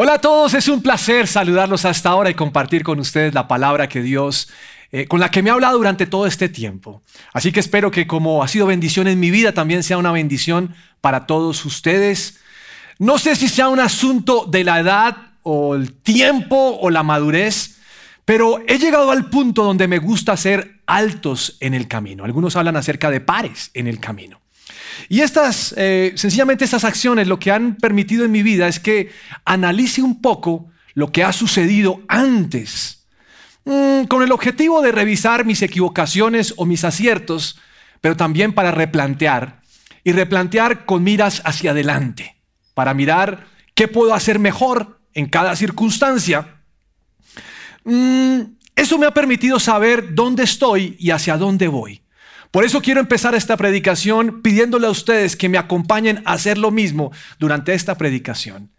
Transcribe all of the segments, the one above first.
Hola a todos, es un placer saludarlos hasta ahora y compartir con ustedes la palabra que Dios, eh, con la que me ha hablado durante todo este tiempo. Así que espero que como ha sido bendición en mi vida, también sea una bendición para todos ustedes. No sé si sea un asunto de la edad o el tiempo o la madurez, pero he llegado al punto donde me gusta ser altos en el camino. Algunos hablan acerca de pares en el camino. Y estas, eh, sencillamente estas acciones lo que han permitido en mi vida es que analice un poco lo que ha sucedido antes, mm, con el objetivo de revisar mis equivocaciones o mis aciertos, pero también para replantear y replantear con miras hacia adelante, para mirar qué puedo hacer mejor en cada circunstancia. Mm, eso me ha permitido saber dónde estoy y hacia dónde voy. Por eso quiero empezar esta predicación pidiéndole a ustedes que me acompañen a hacer lo mismo durante esta predicación.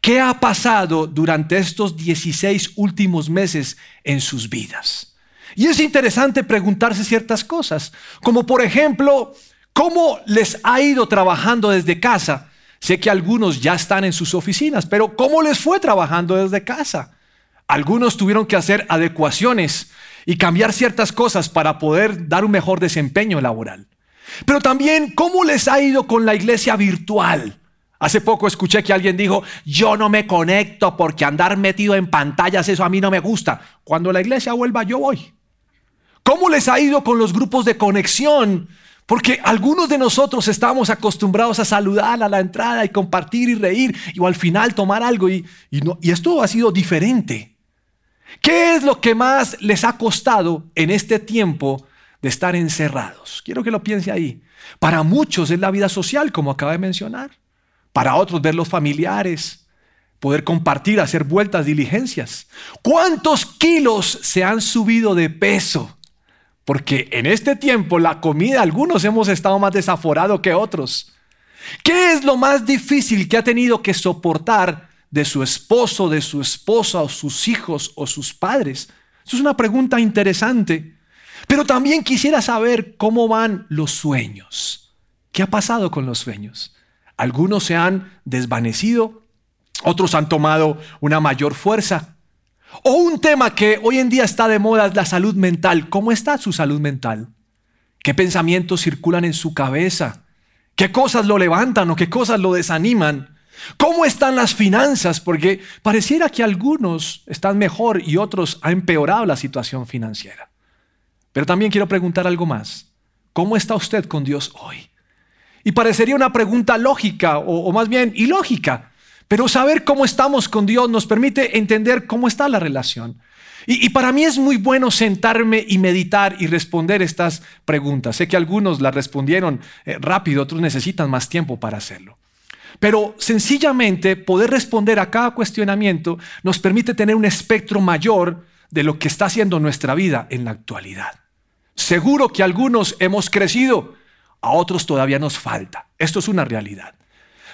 ¿Qué ha pasado durante estos 16 últimos meses en sus vidas? Y es interesante preguntarse ciertas cosas, como por ejemplo, ¿cómo les ha ido trabajando desde casa? Sé que algunos ya están en sus oficinas, pero ¿cómo les fue trabajando desde casa? Algunos tuvieron que hacer adecuaciones y cambiar ciertas cosas para poder dar un mejor desempeño laboral. Pero también, ¿cómo les ha ido con la iglesia virtual? Hace poco escuché que alguien dijo, yo no me conecto porque andar metido en pantallas, eso a mí no me gusta. Cuando la iglesia vuelva, yo voy. ¿Cómo les ha ido con los grupos de conexión? Porque algunos de nosotros estamos acostumbrados a saludar a la entrada y compartir y reír y al final tomar algo y, y esto ha sido diferente. ¿Qué es lo que más les ha costado en este tiempo de estar encerrados? Quiero que lo piense ahí. Para muchos es la vida social, como acaba de mencionar. Para otros ver los familiares, poder compartir, hacer vueltas, diligencias. ¿Cuántos kilos se han subido de peso? Porque en este tiempo la comida, algunos hemos estado más desaforados que otros. ¿Qué es lo más difícil que ha tenido que soportar de su esposo, de su esposa o sus hijos o sus padres? Eso es una pregunta interesante. Pero también quisiera saber cómo van los sueños. ¿Qué ha pasado con los sueños? Algunos se han desvanecido, otros han tomado una mayor fuerza. O un tema que hoy en día está de moda es la salud mental. ¿Cómo está su salud mental? ¿Qué pensamientos circulan en su cabeza? ¿Qué cosas lo levantan o qué cosas lo desaniman? ¿Cómo están las finanzas? Porque pareciera que algunos están mejor y otros han empeorado la situación financiera. Pero también quiero preguntar algo más. ¿Cómo está usted con Dios hoy? Y parecería una pregunta lógica o, más bien ilógica, pero saber cómo estamos con Dios nos permite entender cómo está la relación. Y, para mí es muy bueno sentarme y meditar y responder estas preguntas. Sé que algunos las respondieron eh, rápido, otros necesitan más tiempo para hacerlo. Pero sencillamente poder responder a cada cuestionamiento nos permite tener un espectro mayor de lo que está haciendo nuestra vida en la actualidad. Seguro que algunos hemos crecido, a otros todavía nos falta. Esto es una realidad.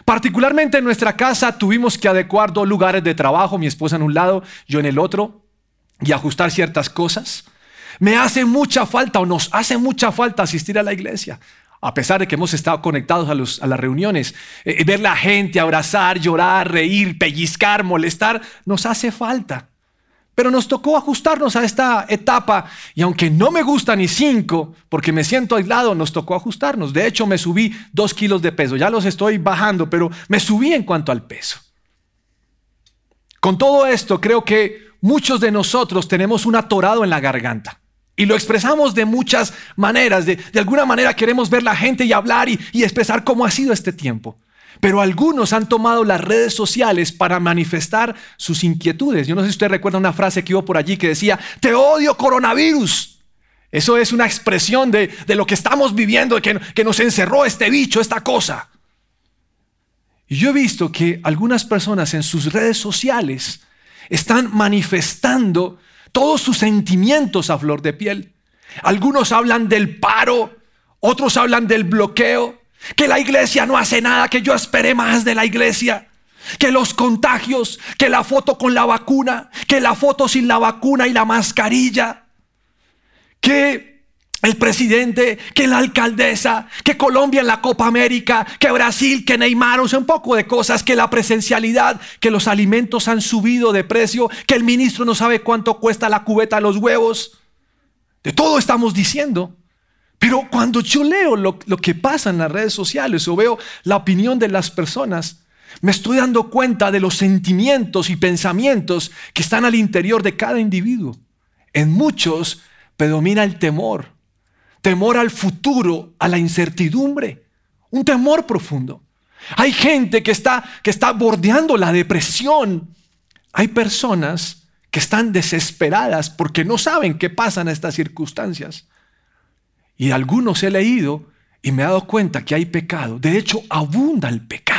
Particularmente en nuestra casa tuvimos que adecuar dos lugares de trabajo, mi esposa en un lado, yo en el otro, y ajustar ciertas cosas. Me hace mucha falta o nos hace mucha falta asistir a la iglesia a pesar de que hemos estado conectados a, las reuniones, eh, ver la gente, abrazar, llorar, reír, pellizcar, molestar, nos hace falta. Pero nos tocó ajustarnos a esta etapa y aunque no me gusta ni cinco, porque me siento aislado, nos tocó ajustarnos. De hecho, me subí dos kilos de peso. Ya los estoy bajando, pero me subí en cuanto al peso. Con todo esto, creo que muchos de nosotros tenemos un atorado en la garganta. Y lo expresamos de muchas maneras. De, alguna manera queremos ver la gente y hablar y, y expresar cómo ha sido este tiempo. Pero algunos han tomado las redes sociales para manifestar sus inquietudes. Yo no sé si usted recuerda una frase que hubo por allí que decía, te odio coronavirus. Eso es una expresión de, lo que estamos viviendo, que, que nos encerró este bicho, esta cosa. Y yo he visto que algunas personas en sus redes sociales están manifestando todos sus sentimientos a flor de piel. Algunos hablan del paro, otros hablan del bloqueo, que la iglesia no hace nada, que yo esperé más de la iglesia, que los contagios, que la foto con la vacuna, que la foto sin la vacuna y la mascarilla, que el presidente, que la alcaldesa, que Colombia en la Copa América, que Brasil, que Neymar, o sea, un poco de cosas, que la presencialidad, que los alimentos han subido de precio, que el ministro no sabe cuánto cuesta la cubeta de los huevos. De todo estamos diciendo. Pero cuando yo leo lo, lo que pasa en las redes sociales o veo la opinión de las personas, me estoy dando cuenta de los sentimientos y pensamientos que están al interior de cada individuo. En muchos predomina el temor temor al futuro, a la incertidumbre, un temor profundo. Hay gente que está, que está bordeando la depresión. Hay personas que están desesperadas porque no saben qué pasa en estas circunstancias. Y algunos he leído y me he dado cuenta que hay pecado. De hecho, abunda el pecado.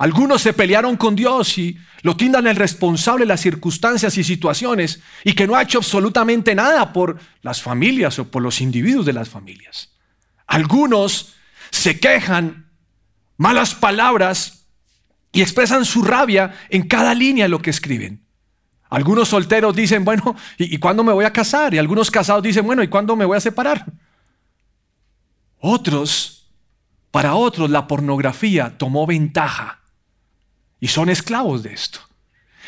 Algunos se pelearon con Dios y lo tindan el responsable de las circunstancias y situaciones y que no ha hecho absolutamente nada por las familias o por los individuos de las familias. Algunos se quejan malas palabras y expresan su rabia en cada línea de lo que escriben. Algunos solteros dicen, bueno, ¿y, cuándo me voy a casar? Y algunos casados dicen, bueno, ¿y cuándo me voy a separar? Otros, para otros, la pornografía tomó ventaja y son esclavos de esto.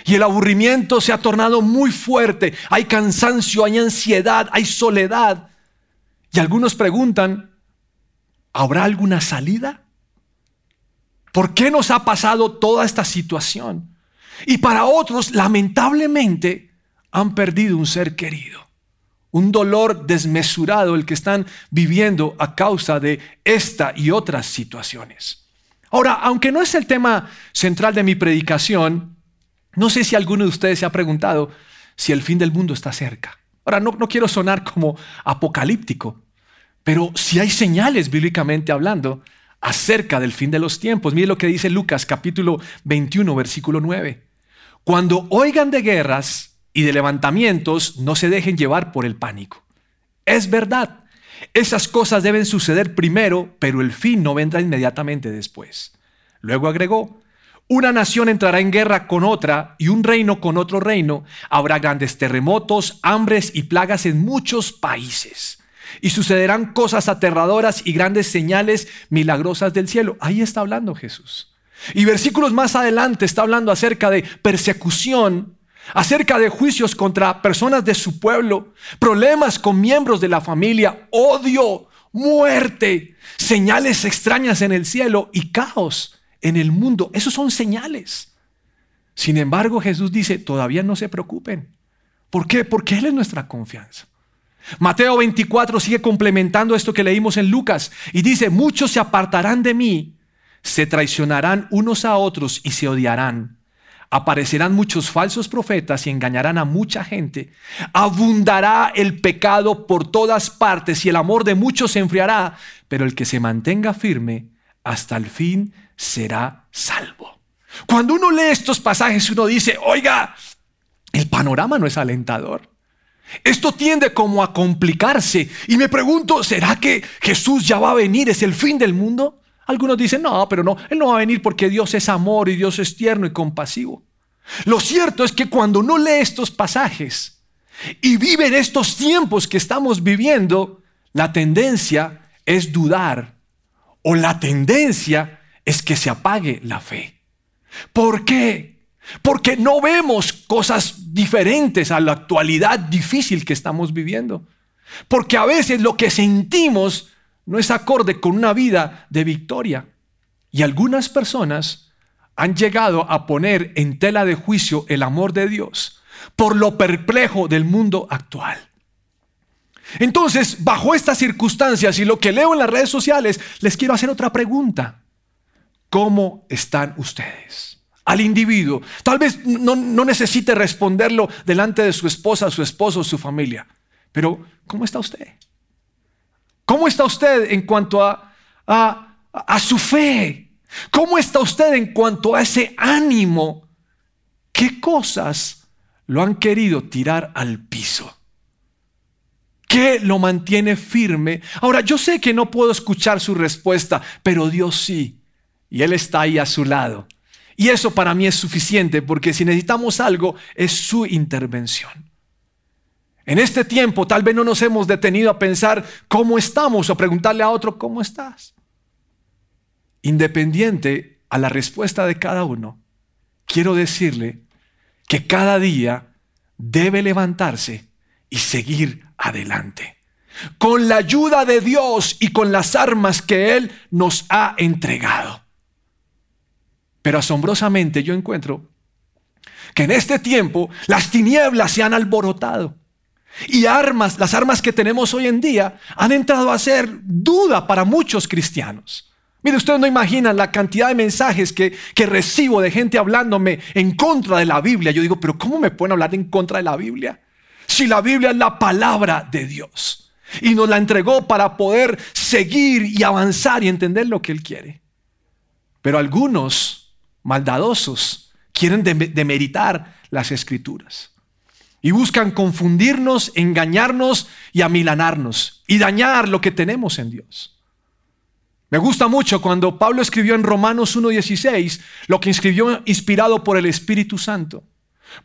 Y el aburrimiento se ha tornado muy fuerte. Hay cansancio, hay ansiedad, hay soledad. Y algunos preguntan, ¿habrá alguna salida? ¿Por qué nos ha pasado toda esta situación? Y para otros, lamentablemente, han perdido un ser querido. Un dolor desmesurado el que están viviendo a causa de esta y otras situaciones. Ahora, aunque no es el tema central de mi predicación, no sé si alguno de ustedes se ha preguntado si el fin del mundo está cerca. Ahora, no, no quiero sonar como apocalíptico, pero si hay señales bíblicamente hablando acerca del fin de los tiempos. Mire lo que dice Lucas capítulo 21, versículo 9. Cuando oigan de guerras y de levantamientos, no se dejen llevar por el pánico. Es verdad esas cosas deben suceder primero, pero el fin no vendrá inmediatamente después. Luego agregó, una nación entrará en guerra con otra y un reino con otro reino. Habrá grandes terremotos, hambres y plagas en muchos países. Y sucederán cosas aterradoras y grandes señales milagrosas del cielo. Ahí está hablando Jesús. Y versículos más adelante está hablando acerca de persecución acerca de juicios contra personas de su pueblo, problemas con miembros de la familia, odio, muerte, señales extrañas en el cielo y caos en el mundo. Esos son señales. Sin embargo, Jesús dice, todavía no se preocupen. ¿Por qué? Porque Él es nuestra confianza. Mateo 24 sigue complementando esto que leímos en Lucas y dice, muchos se apartarán de mí, se traicionarán unos a otros y se odiarán aparecerán muchos falsos profetas y engañarán a mucha gente. Abundará el pecado por todas partes y el amor de muchos se enfriará, pero el que se mantenga firme hasta el fin será salvo. Cuando uno lee estos pasajes, uno dice, oiga, el panorama no es alentador. Esto tiende como a complicarse y me pregunto, ¿será que Jesús ya va a venir? ¿Es el fin del mundo? Algunos dicen, no, pero no, Él no va a venir porque Dios es amor y Dios es tierno y compasivo. Lo cierto es que cuando uno lee estos pasajes y vive en estos tiempos que estamos viviendo, la tendencia es dudar o la tendencia es que se apague la fe. ¿Por qué? Porque no vemos cosas diferentes a la actualidad difícil que estamos viviendo. Porque a veces lo que sentimos no es acorde con una vida de victoria. Y algunas personas han llegado a poner en tela de juicio el amor de Dios por lo perplejo del mundo actual. Entonces, bajo estas circunstancias y lo que leo en las redes sociales, les quiero hacer otra pregunta. ¿Cómo están ustedes? Al individuo. Tal vez no, necesite responderlo delante de su esposa, su esposo, su familia. Pero, ¿cómo está usted? ¿Cómo está usted en cuanto a, a, su fe? ¿Cómo está usted en cuanto a ese ánimo? ¿Qué cosas lo han querido tirar al piso? ¿Qué lo mantiene firme? Ahora, yo sé que no puedo escuchar su respuesta, pero Dios sí. Y Él está ahí a su lado. Y eso para mí es suficiente, porque si necesitamos algo, es su intervención. En este tiempo tal vez no nos hemos detenido a pensar cómo estamos o preguntarle a otro cómo estás. Independiente a la respuesta de cada uno, quiero decirle que cada día debe levantarse y seguir adelante. Con la ayuda de Dios y con las armas que Él nos ha entregado. Pero asombrosamente yo encuentro que en este tiempo las tinieblas se han alborotado. Y armas, las armas que tenemos hoy en día, han entrado a ser duda para muchos cristianos. Mire, ustedes no imaginan la cantidad de mensajes que, que, recibo de gente hablándome en contra de la Biblia. Yo digo, pero ¿cómo me pueden hablar en contra de la Biblia? Si la Biblia es la palabra de Dios y nos la entregó para poder seguir y avanzar y entender lo que Él quiere. Pero algunos maldadosos quieren demeritar las escrituras y buscan confundirnos, engañarnos y amilanarnos y dañar lo que tenemos en Dios. Me gusta mucho cuando Pablo escribió en Romanos 1.16 lo que escribió inspirado por el Espíritu Santo.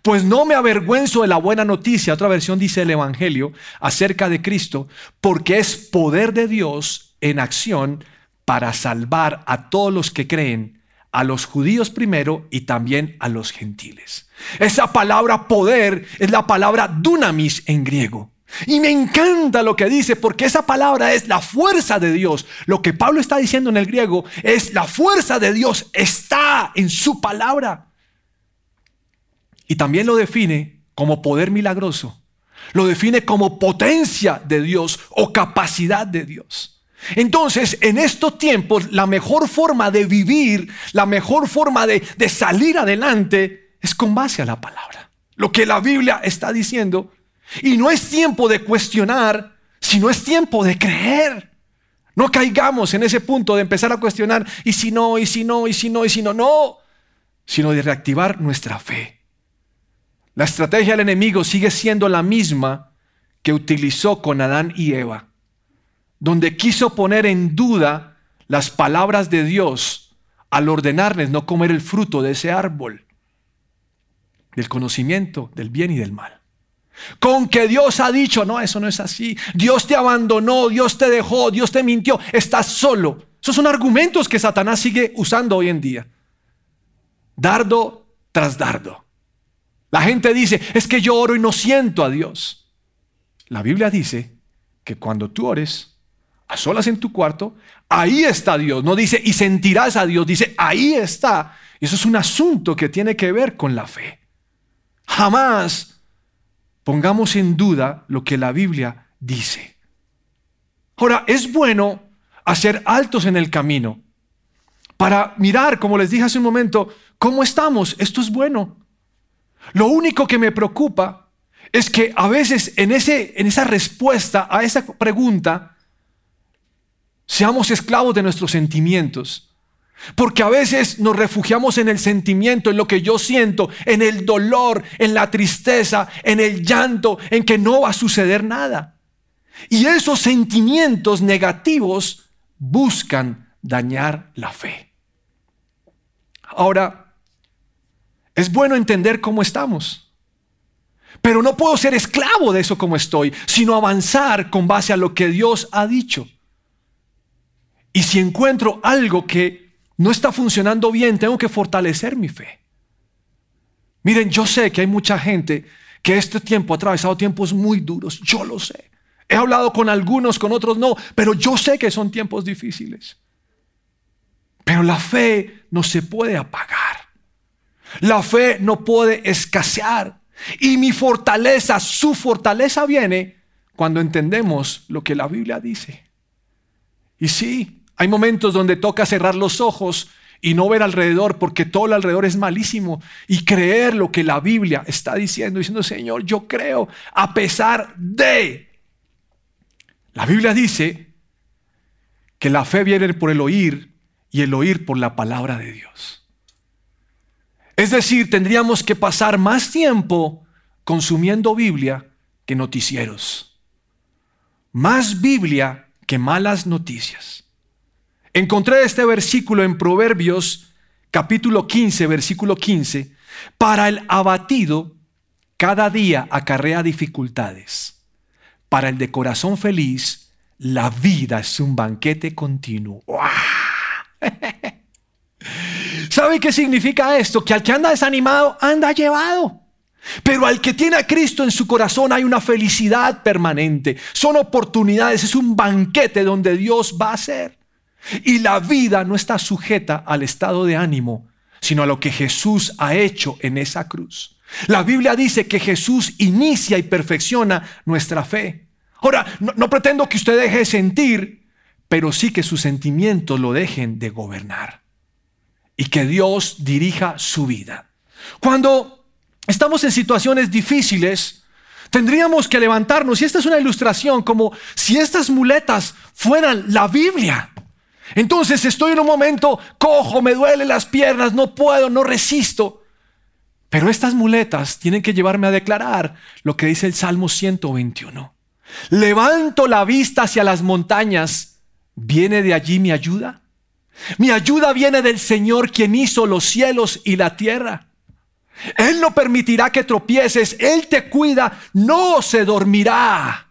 Pues no me avergüenzo de la buena noticia, otra versión dice el Evangelio, acerca de Cristo, porque es poder de Dios en acción para salvar a todos los que creen, a los judíos primero y también a los gentiles. Esa palabra poder es la palabra dunamis en griego. Y me encanta lo que dice, porque esa palabra es la fuerza de Dios. Lo que Pablo está diciendo en el griego es la fuerza de Dios está en su palabra. Y también lo define como poder milagroso. Lo define como potencia de Dios o capacidad de Dios. Entonces, en estos tiempos, la mejor forma de vivir, la mejor forma de, salir adelante es con base a la palabra. Lo que la Biblia está diciendo y no es tiempo de cuestionar, sino es tiempo de creer. No caigamos en ese punto de empezar a cuestionar, y si no, y si no, y si no, y si no, no, sino de reactivar nuestra fe. La estrategia del enemigo sigue siendo la misma que utilizó con Adán y Eva, donde quiso poner en duda las palabras de Dios al ordenarles no comer el fruto de ese árbol, del conocimiento del bien y del mal. Con que Dios ha dicho, no, eso no es así. Dios te abandonó, Dios te dejó, Dios te mintió, estás solo. Esos son argumentos que Satanás sigue usando hoy en día. Dardo tras dardo. La gente dice, es que yo oro y no siento a Dios. La Biblia dice que cuando tú ores, a solas en tu cuarto, ahí está Dios. No dice, y sentirás a Dios, dice, ahí está. Eso es un asunto que tiene que ver con la fe. Jamás pongamos en duda lo que la Biblia dice. Ahora, es bueno hacer altos en el camino para mirar, como les dije hace un momento, cómo estamos. Esto es bueno. Lo único que me preocupa es que a veces en, ese, en esa respuesta a esa pregunta seamos esclavos de nuestros sentimientos porque a veces nos refugiamos en el sentimiento, en lo que yo siento, en el dolor, en la tristeza, en el llanto, en que no va a suceder nada. Y esos sentimientos negativos buscan dañar la fe. Ahora, es bueno entender cómo estamos, pero no puedo ser esclavo de eso como estoy, sino avanzar con base a lo que Dios ha dicho. Y si encuentro algo que no está funcionando bien, tengo que fortalecer mi fe. Miren, yo sé que hay mucha gente que este tiempo ha atravesado tiempos muy duros, yo lo sé. He hablado con algunos, con otros no, pero yo sé que son tiempos difíciles. Pero la fe no se puede apagar. La fe no puede escasear. Y mi fortaleza, su fortaleza viene cuando entendemos lo que la Biblia dice. Y sí, hay momentos donde toca cerrar los ojos y no ver alrededor porque todo el alrededor es malísimo y creer lo que la Biblia está diciendo, diciendo, Señor, yo creo a pesar de... La Biblia dice que la fe viene por el oír y el oír por la palabra de Dios. Es decir, tendríamos que pasar más tiempo consumiendo Biblia que noticieros. Más Biblia que malas noticias. Encontré este versículo en Proverbios capítulo 15, versículo 15. Para el abatido cada día acarrea dificultades. Para el de corazón feliz, la vida es un banquete continuo. ¿Sabe qué significa esto? Que al que anda desanimado, anda llevado. Pero al que tiene a Cristo en su corazón hay una felicidad permanente. Son oportunidades, es un banquete donde Dios va a ser. Y la vida no está sujeta al estado de ánimo, sino a lo que Jesús ha hecho en esa cruz. La Biblia dice que Jesús inicia y perfecciona nuestra fe. Ahora, no, pretendo que usted deje de sentir, pero sí que sus sentimientos lo dejen de gobernar y que Dios dirija su vida. Cuando estamos en situaciones difíciles, tendríamos que levantarnos, y esta es una ilustración como si estas muletas fueran la Biblia. Entonces estoy en un momento cojo, me duelen las piernas, no puedo, no resisto. Pero estas muletas tienen que llevarme a declarar lo que dice el Salmo 121. Levanto la vista hacia las montañas. ¿Viene de allí mi ayuda? Mi ayuda viene del Señor quien hizo los cielos y la tierra. Él no permitirá que tropieces, Él te cuida, no se dormirá.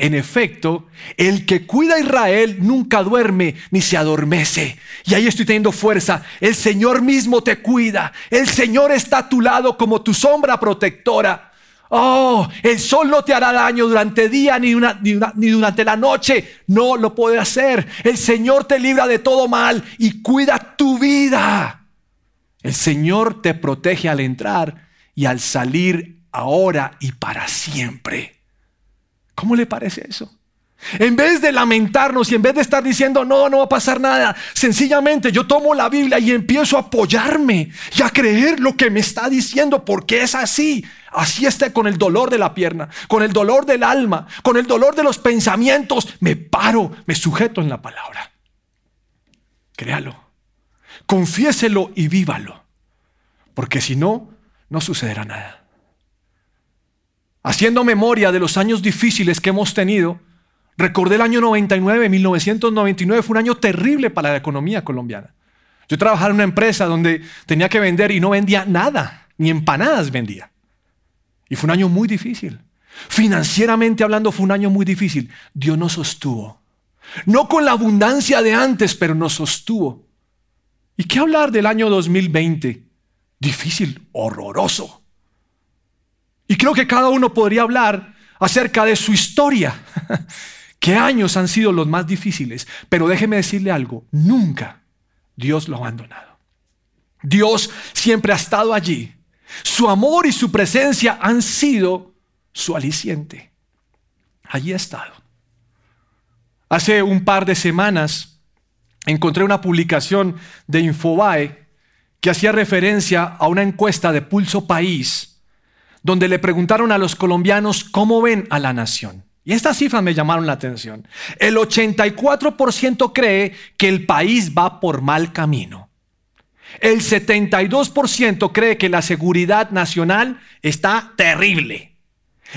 En efecto, el que cuida a Israel nunca duerme ni se adormece. Y ahí estoy teniendo fuerza. El Señor mismo te cuida. El Señor está a tu lado como tu sombra protectora. Oh, el sol no te hará daño durante día ni, ni, durante la noche. No lo puede hacer. El Señor te libra de todo mal y cuida tu vida. El Señor te protege al entrar y al salir ahora y para siempre. ¿Cómo le parece eso? En vez de lamentarnos y en vez de estar diciendo, no, no va a pasar nada, sencillamente yo tomo la Biblia y empiezo a apoyarme y a creer lo que me está diciendo porque es así. Así esté con el dolor de la pierna, con el dolor del alma, con el dolor de los pensamientos. Me paro, me sujeto en la palabra. Créalo, confiéselo y vívalo. Porque si no, no sucederá nada. Haciendo memoria de los años difíciles que hemos tenido, recordé el año 99, 1999, fue un año terrible para la economía colombiana. Yo trabajaba en una empresa donde tenía que vender y no vendía nada, ni empanadas vendía. Y fue un año muy difícil. Financieramente hablando fue un año muy difícil. Dios nos sostuvo. No con la abundancia de antes, pero nos sostuvo. ¿Y qué hablar del año 2020? Difícil, horroroso. Y creo que cada uno podría hablar acerca de su historia. ¿Qué años han sido los más difíciles? Pero déjeme decirle algo, nunca Dios lo ha abandonado. Dios siempre ha estado allí su amor y su presencia han sido su aliciente. Allí ha estado. Hace un par de semanas encontré una publicación de Infobae que hacía referencia a una encuesta de Pulso País, donde le preguntaron a los colombianos cómo ven a la nación. Y estas cifras me llamaron la atención. El 84% cree que el país va por mal camino. El 72% cree que la seguridad nacional está terrible.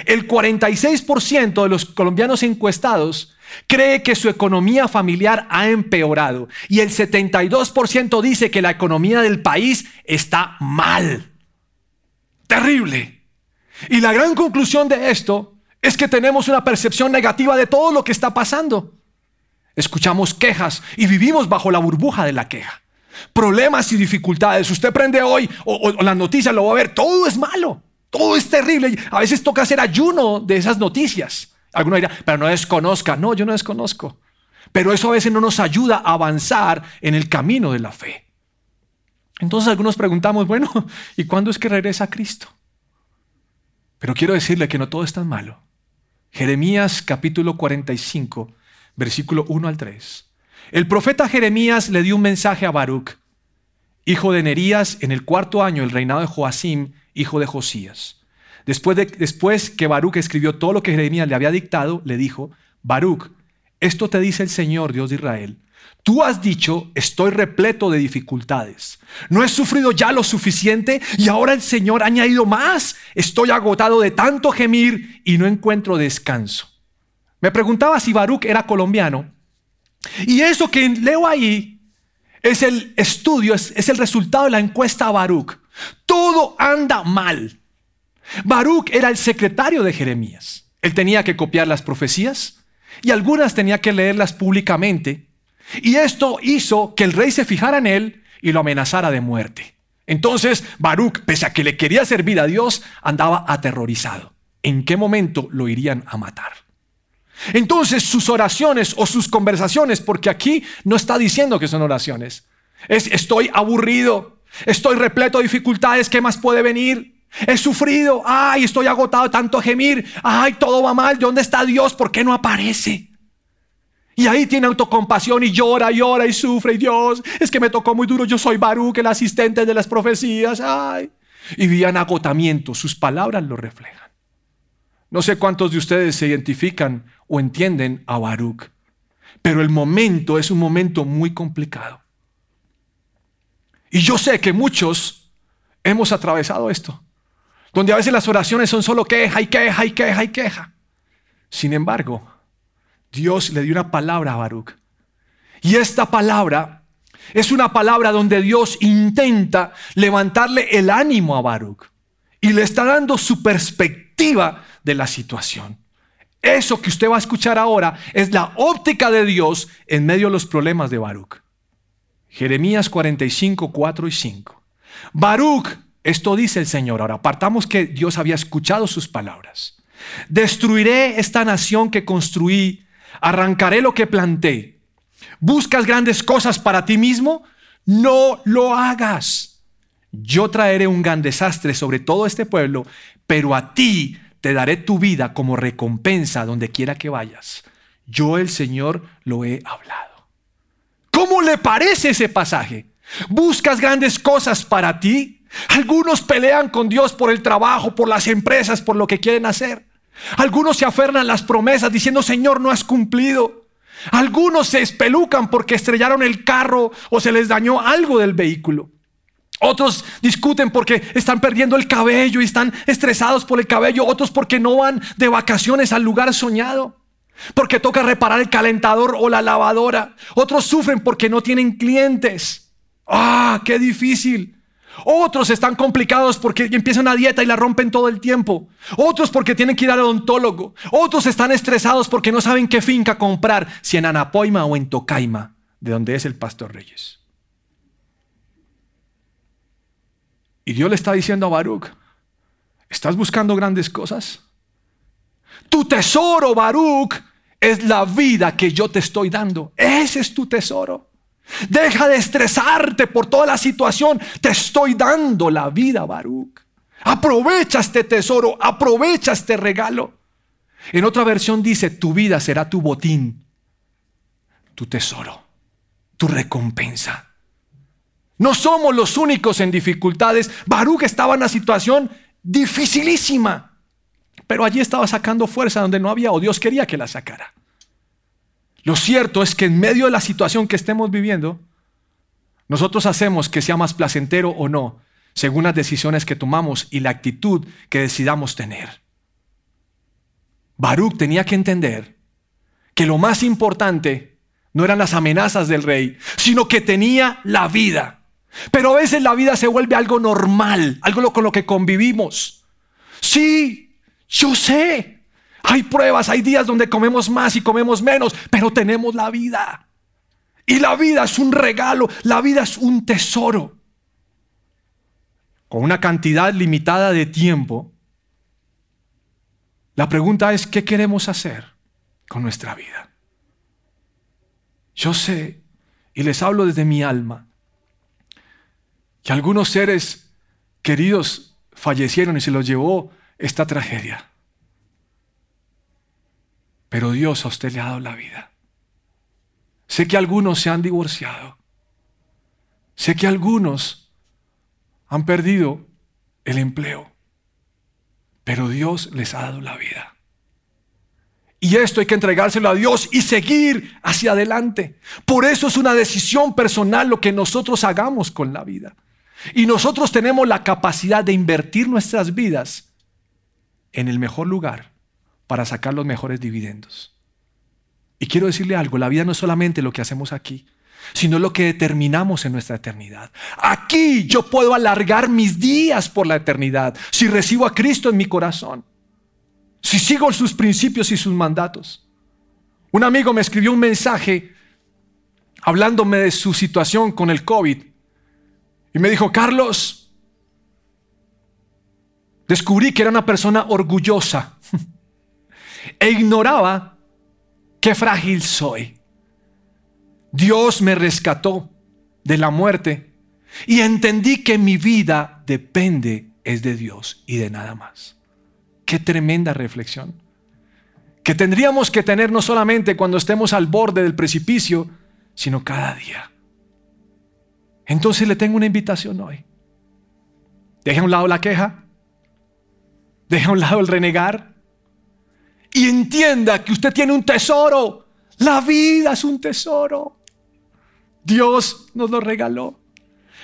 El 46% de los colombianos encuestados cree que su economía familiar ha empeorado y el 72% dice que la economía del país está mal. Terrible. Y la gran conclusión de esto es que tenemos una percepción negativa de todo lo que está pasando. Escuchamos quejas y vivimos bajo la burbuja de la queja problemas y dificultades. Usted prende hoy o, las noticias, lo va a ver, todo es malo, todo es terrible. A veces toca hacer ayuno de esas noticias. Alguno dirá, pero no desconozca. No, yo no desconozco. Pero eso a veces no nos ayuda a avanzar en el camino de la fe. Entonces algunos preguntamos, bueno, ¿y cuándo es que regresa Cristo? Pero quiero decirle que no todo es tan malo. Jeremías capítulo 45, versículo 1 al 3. El profeta Jeremías le dio un mensaje a Baruch, hijo de Nerías, en el cuarto año del reinado de Joacim, hijo de Josías. Después, de, después que Baruch escribió todo lo que Jeremías le había dictado, le dijo, Baruch, esto te dice el Señor, Dios de Israel. Tú has dicho, estoy repleto de dificultades. No he sufrido ya lo suficiente y ahora el Señor ha añadido más. Estoy agotado de tanto gemir y no encuentro descanso. Me preguntaba si Baruch era colombiano y eso que leo ahí es el estudio, es, el resultado de la encuesta a Baruch. Todo anda mal. Baruch era el secretario de Jeremías. Él tenía que copiar las profecías y algunas tenía que leerlas públicamente. Y esto hizo que el rey se fijara en él y lo amenazara de muerte. Entonces Baruch, pese a que le quería servir a Dios, andaba aterrorizado. ¿En qué momento lo irían a matar? Entonces sus oraciones o sus conversaciones, porque aquí no está diciendo que son oraciones, es estoy aburrido, estoy repleto de dificultades, ¿qué más puede venir? He sufrido, ay, estoy agotado tanto gemir, ay, todo va mal, ¿dónde está Dios? ¿Por qué no aparece? Y ahí tiene autocompasión y llora, y llora y sufre, y Dios, es que me tocó muy duro, yo soy Baruch, el asistente de las profecías, ay. Y vivían agotamiento, sus palabras lo reflejan. No sé cuántos de ustedes se identifican o entienden a Baruch, pero el momento es un momento muy complicado. Y yo sé que muchos hemos atravesado esto donde a veces las oraciones son solo queja y queja y queja y queja. Sin embargo, Dios le dio una palabra a Baruch. Y esta palabra es una palabra donde Dios intenta levantarle el ánimo a Baruch y le está dando su perspectiva de la situación. Eso que usted va a escuchar ahora es la óptica de Dios en medio de los problemas de Baruch. Jeremías 45, 4 y 5. Baruch esto dice el Señor. Ahora, apartamos que Dios había escuchado sus palabras. Destruiré esta nación que construí, arrancaré lo que planté. ¿Buscas grandes cosas para ti mismo? No lo hagas. Yo traeré un gran desastre sobre todo este pueblo, pero a ti te daré tu vida como recompensa donde quiera que vayas. Yo el Señor lo he hablado. ¿Cómo le parece ese pasaje? ¿Buscas grandes cosas para ti? Algunos pelean con Dios por el trabajo, por las empresas, por lo que quieren hacer. Algunos se aferran a las promesas diciendo, Señor, no has cumplido. Algunos se espelucan porque estrellaron el carro o se les dañó algo del vehículo. Otros discuten porque están perdiendo el cabello y están estresados por el cabello. Otros porque no van de vacaciones al lugar soñado. Porque toca reparar el calentador o la lavadora. Otros sufren porque no tienen clientes. Ah, qué difícil. Otros están complicados porque empiezan una dieta y la rompen todo el tiempo. Otros porque tienen que ir al odontólogo. Otros están estresados porque no saben qué finca comprar, si en Anapoima o en Tocaima, de donde es el pastor Reyes. Y Dios le está diciendo a Baruch, ¿estás buscando grandes cosas? Tu tesoro, Baruch, es la vida que yo te estoy dando. Ese es tu tesoro. Deja de estresarte por toda la situación. Te estoy dando la vida, Baruch. Aprovecha este tesoro, aprovecha este regalo. En otra versión dice, tu vida será tu botín, tu tesoro, tu recompensa. No somos los únicos en dificultades. Baruch estaba en una situación dificilísima, pero allí estaba sacando fuerza donde no había o Dios quería que la sacara. Lo cierto es que en medio de la situación que estemos viviendo, nosotros hacemos que sea más placentero o no, según las decisiones que tomamos y la actitud que decidamos tener. Baruch tenía que entender que lo más importante no eran las amenazas del rey, sino que tenía la vida. Pero a veces la vida se vuelve algo normal, algo con lo que convivimos. Sí, yo sé, hay pruebas, hay días donde comemos más y comemos menos, pero tenemos la vida. Y la vida es un regalo, la vida es un tesoro. Con una cantidad limitada de tiempo, la pregunta es, ¿qué queremos hacer con nuestra vida? Yo sé, y les hablo desde mi alma, que algunos seres queridos fallecieron y se los llevó esta tragedia. Pero Dios a usted le ha dado la vida. Sé que algunos se han divorciado. Sé que algunos han perdido el empleo. Pero Dios les ha dado la vida. Y esto hay que entregárselo a Dios y seguir hacia adelante. Por eso es una decisión personal lo que nosotros hagamos con la vida. Y nosotros tenemos la capacidad de invertir nuestras vidas en el mejor lugar para sacar los mejores dividendos. Y quiero decirle algo, la vida no es solamente lo que hacemos aquí, sino lo que determinamos en nuestra eternidad. Aquí yo puedo alargar mis días por la eternidad si recibo a Cristo en mi corazón, si sigo sus principios y sus mandatos. Un amigo me escribió un mensaje hablándome de su situación con el COVID y me dijo, Carlos, descubrí que era una persona orgullosa e ignoraba qué frágil soy. Dios me rescató de la muerte y entendí que mi vida depende es de Dios y de nada más. Qué tremenda reflexión. Que tendríamos que tener no solamente cuando estemos al borde del precipicio, sino cada día. Entonces le tengo una invitación hoy. Deje a un lado la queja, deje a un lado el renegar y entienda que usted tiene un tesoro. La vida es un tesoro. Dios nos lo regaló.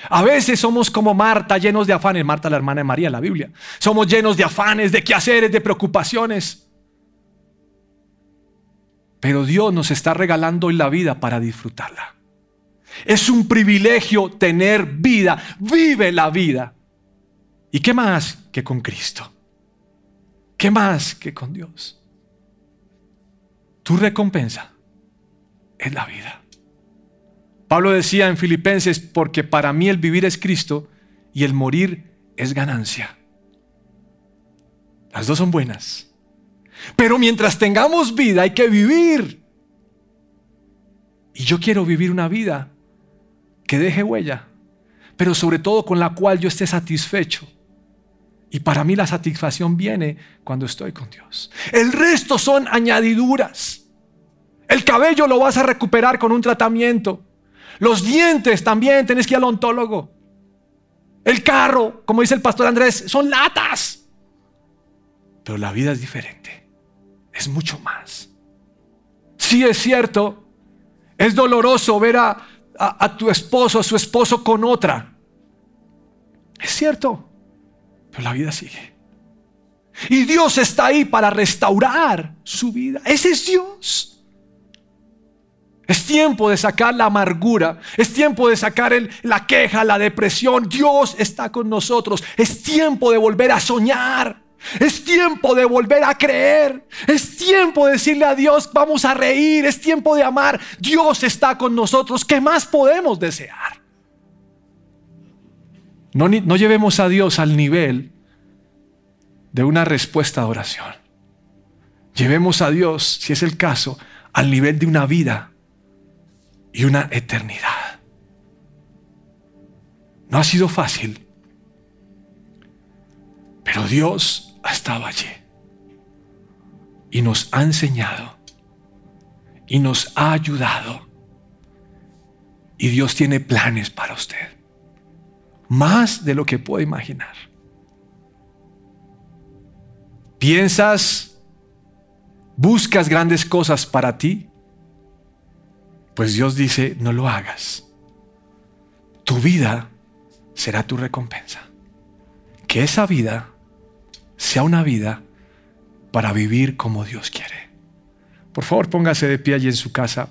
A veces somos como Marta, llenos de afanes. Marta, la hermana de María en la Biblia. Somos llenos de afanes, de quehaceres, de preocupaciones. Pero Dios nos está regalando hoy la vida para disfrutarla. Es un privilegio tener vida. Vive la vida. ¿Y qué más que con Cristo? ¿Qué más que con Dios? Tu recompensa es la vida. Pablo decía en Filipenses, porque para mí el vivir es Cristo y el morir es ganancia. Las dos son buenas. Pero mientras tengamos vida hay que vivir. Y yo quiero vivir una vida que deje huella, pero sobre todo con la cual yo esté satisfecho. Y para mí la satisfacción viene cuando estoy con Dios. El resto son añadiduras. El cabello lo vas a recuperar con un tratamiento. Los dientes también tenés que ir al ontólogo. El carro, como dice el pastor Andrés, son latas. Pero la vida es diferente. Es mucho más. Sí es cierto, es doloroso ver a, a, tu esposo, a su esposo con otra. Es cierto, pero la vida sigue. Y Dios está ahí para restaurar su vida. Ese es Dios. Es tiempo de sacar la amargura. Es tiempo de sacar la queja, la depresión. Dios está con nosotros. Es tiempo de volver a soñar. Es tiempo de volver a creer. Es tiempo de decirle a Dios, vamos a reír. Es tiempo de amar. Dios está con nosotros. ¿Qué más podemos desear? No, no llevemos a Dios al nivel de una respuesta de oración. Llevemos a Dios, si es el caso, al nivel de una vida y una eternidad. No ha sido fácil, pero Dios ha estado allí y nos ha enseñado y nos ha ayudado. Y Dios tiene planes para usted, más de lo que puede imaginar. ¿Piensas, buscas grandes cosas para ti? Pues Dios dice, no lo hagas. Tu vida será tu recompensa. Que esa vida sea una vida para vivir como Dios quiere. Por favor, póngase de pie allí en su casa.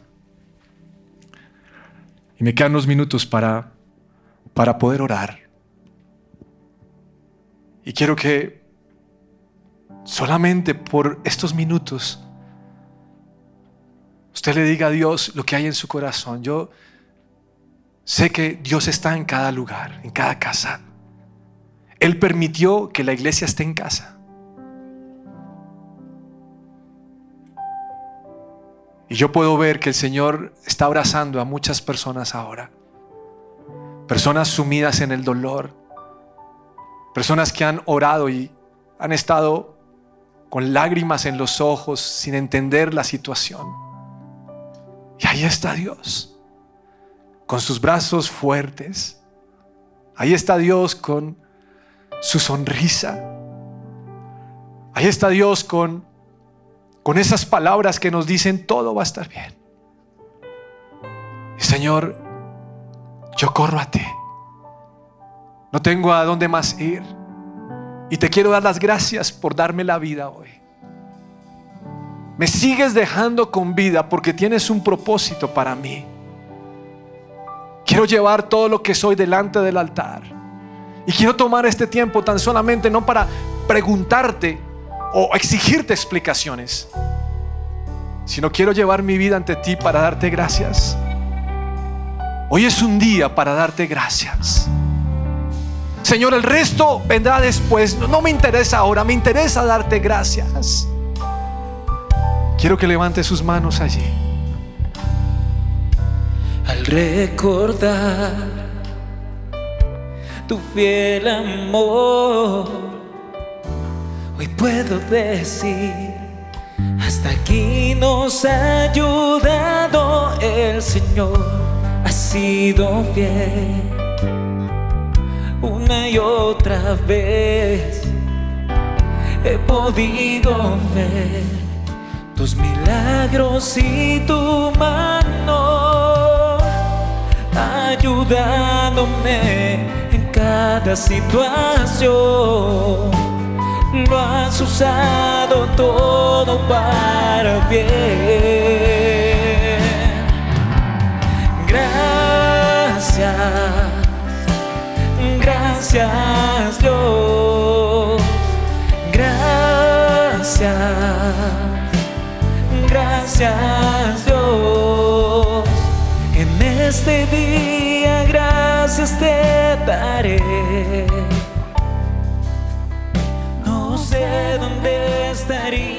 Y me quedan unos minutos para, para poder orar. Y quiero que solamente por estos minutos usted le diga a Dios lo que hay en su corazón. Yo sé que Dios está en cada lugar, en cada casa. Él permitió que la iglesia esté en casa. Y yo puedo ver que el Señor está abrazando a muchas personas ahora. Personas sumidas en el dolor. Personas que han orado y han estado con lágrimas en los ojos sin entender la situación. Y ahí está Dios, con sus brazos fuertes. Ahí está Dios con su sonrisa. Ahí está Dios con, con esas palabras que nos dicen todo va a estar bien. Señor, yo corro a ti. No tengo a dónde más ir. Y te quiero dar las gracias por darme la vida hoy. Me sigues dejando con vida porque tienes un propósito para mí. Quiero llevar todo lo que soy delante del altar. Y quiero tomar este tiempo tan solamente no para preguntarte o exigirte explicaciones, sino quiero llevar mi vida ante ti para darte gracias. Hoy es un día para darte gracias. Señor, el resto vendrá después. No, me interesa ahora, me interesa darte gracias. Quiero que levante sus manos allí. Al recordar tu fiel amor, hoy puedo decir, hasta aquí nos ha ayudado el Señor, sido fiel una y otra vez. He podido ver tus milagros y tu mano ayudándome en cada situación. Lo has usado todo para bien. Gracias Dios. Gracias, gracias Dios. En este día gracias te daré. No sé dónde estaría